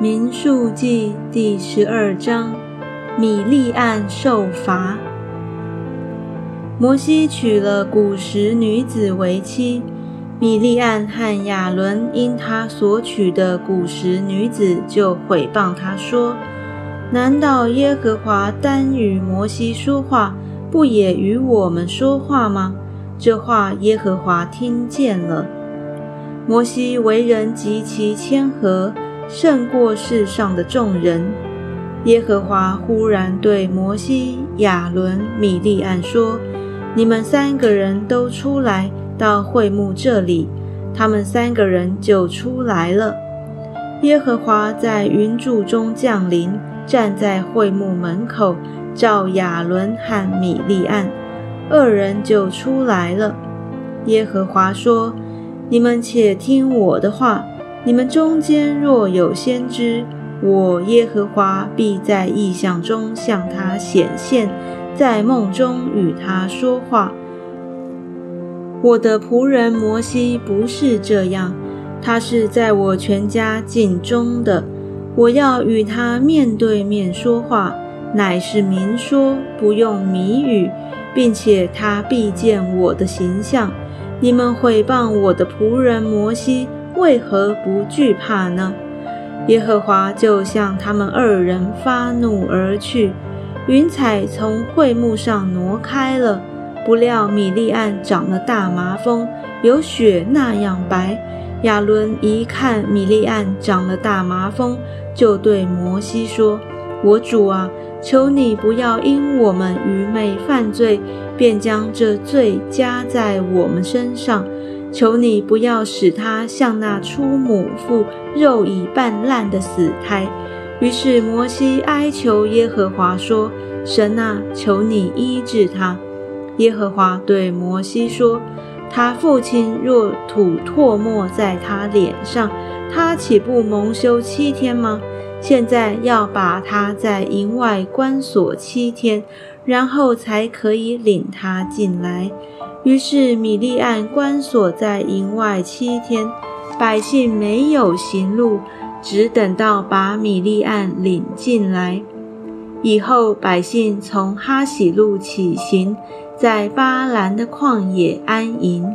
民数记第十二章，米利暗受罚。摩西娶了古时女子为妻，米利暗和亚伦因他所娶的古时女子，就毁谤他说：“难道耶和华单与摩西说话，不也与我们说话吗？”这话耶和华听见了。摩西为人极其谦和。胜过世上的众人。耶和华忽然对摩西、亚伦、米利暗说：“你们三个人都出来到会幕这里。”他们三个人就出来了。耶和华在云柱中降临，站在会幕门口，召亚伦和米利暗，二人就出来了。耶和华说：“你们且听我的话。”你们中间若有先知，我耶和华必在异象中向他显现，在梦中与他说话。我的仆人摩西不是这样，他是在我全家境中的，我要与他面对面说话，乃是明说，不用谜语，并且他必见我的形象。你们毁谤我的仆人摩西。为何不惧怕呢？耶和华就向他们二人发怒而去，云彩从会幕上挪开了。不料米利暗长了大麻风，有雪那样白。亚伦一看米利暗长了大麻风，就对摩西说：“我主啊，求你不要因我们愚昧犯罪，便将这罪加在我们身上。”求你不要使他像那出母腹肉已半烂的死胎。于是摩西哀求耶和华说：“神啊，求你医治他。”耶和华对摩西说：“他父亲若吐唾沫在他脸上，他岂不蒙羞七天吗？现在要把他在营外关锁七天，然后才可以领他进来。”于是米利暗关锁在营外七天，百姓没有行路，只等到把米利暗领进来。以后百姓从哈喜路起行，在巴兰的旷野安营。